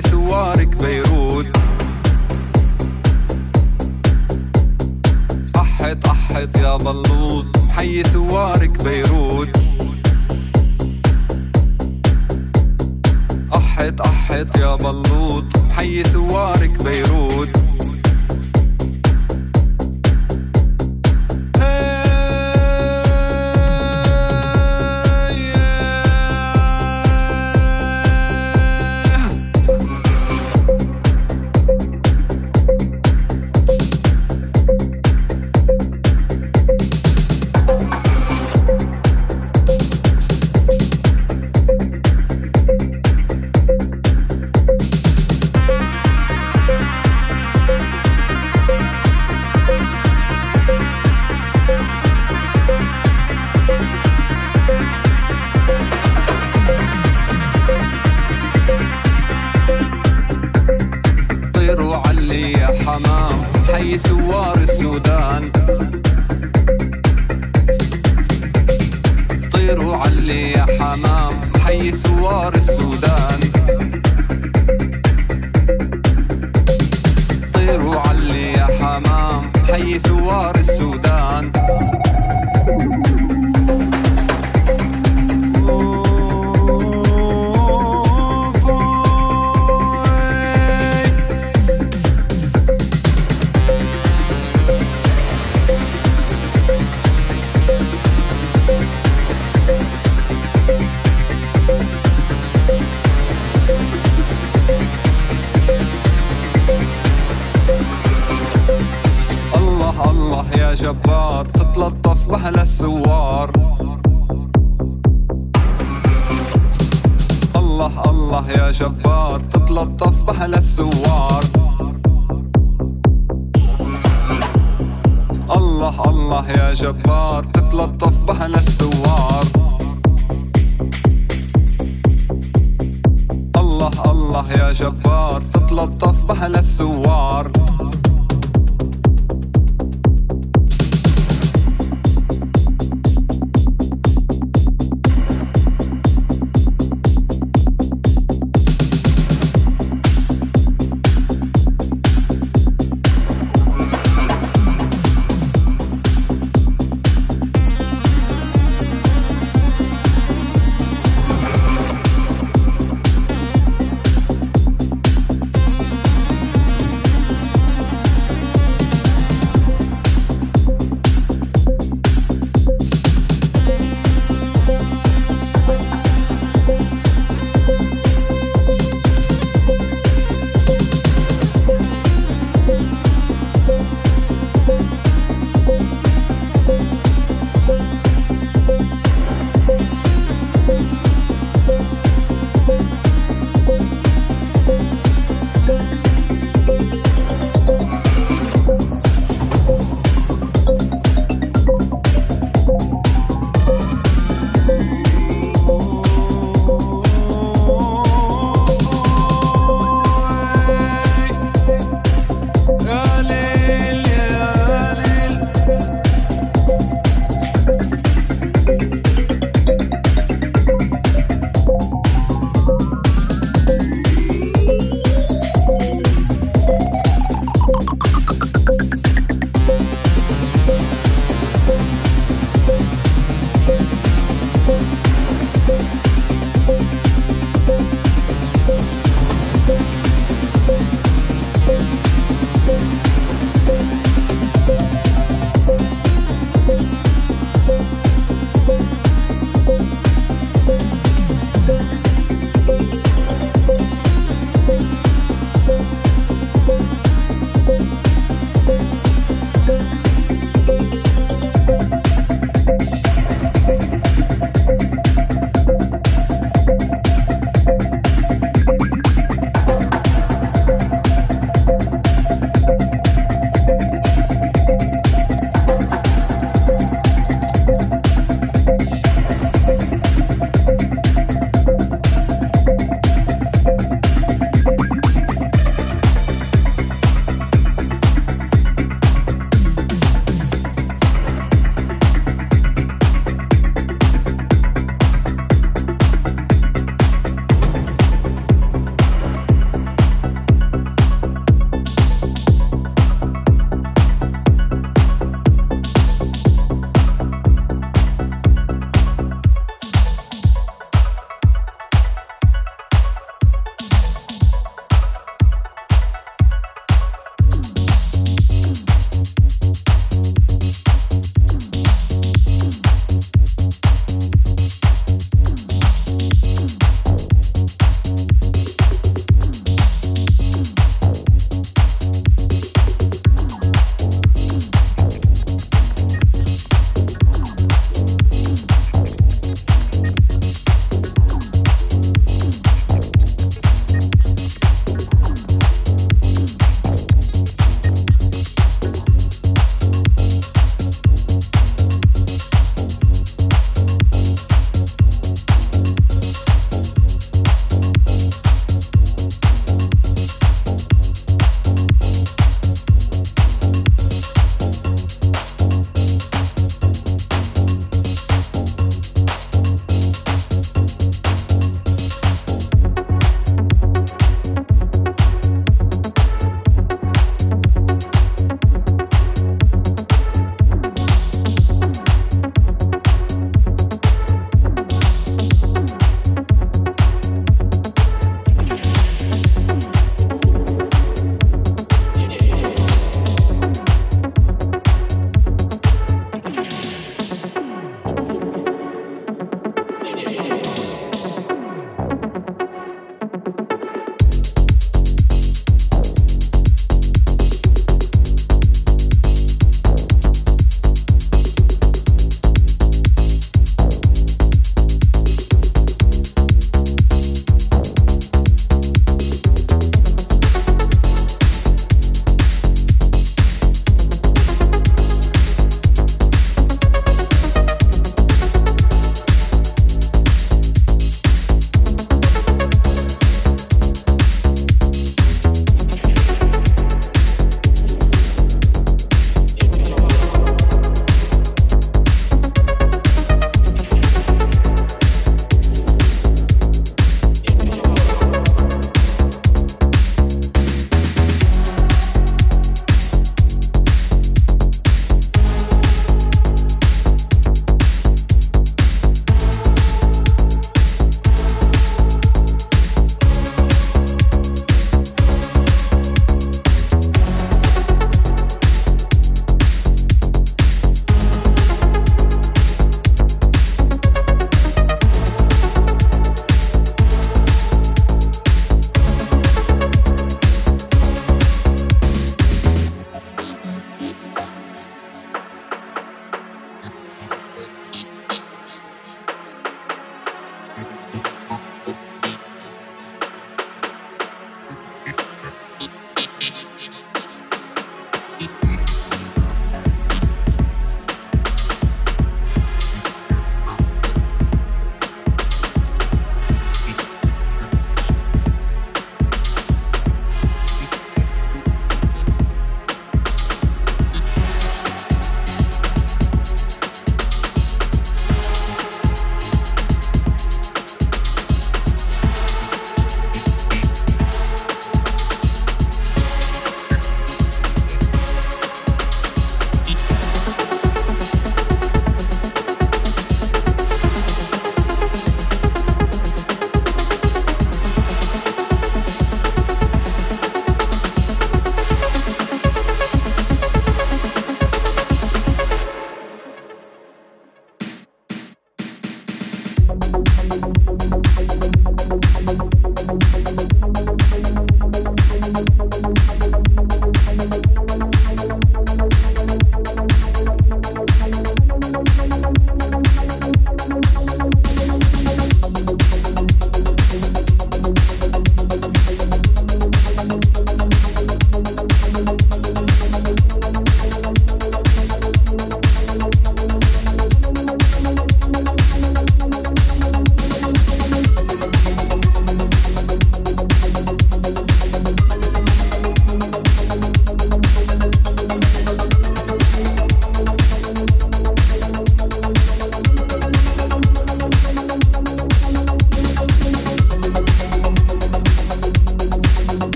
ثوارك بيروت. أحت أحت يا بلوط حي ثوارك بيروت. أحت أحت يا بلوط حي ثوارك بأهل الثوار. الله الله يا جبار تتلطف بأهل الثوار. الله الله يا جبار تتلطف بأهل الثوار. الله الله يا جبار تتلطف بأهل الثوار.